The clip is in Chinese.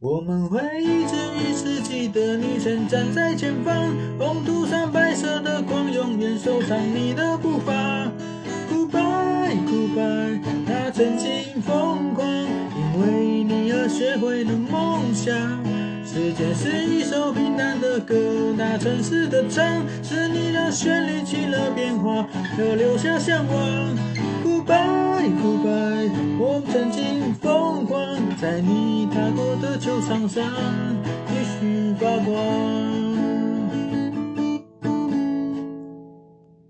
我们会一直一直记得你曾站在前方，红土上白色的光，永远收藏你的步伐。Goodbye，Goodbye，他曾经疯狂，因为你而学会了梦想。时间是一首平淡的歌，那城市的唱，是你让旋律起了变化，可留下向往。Goodbye，Goodbye，我曾经疯，在你踏过的旧场上继续发光。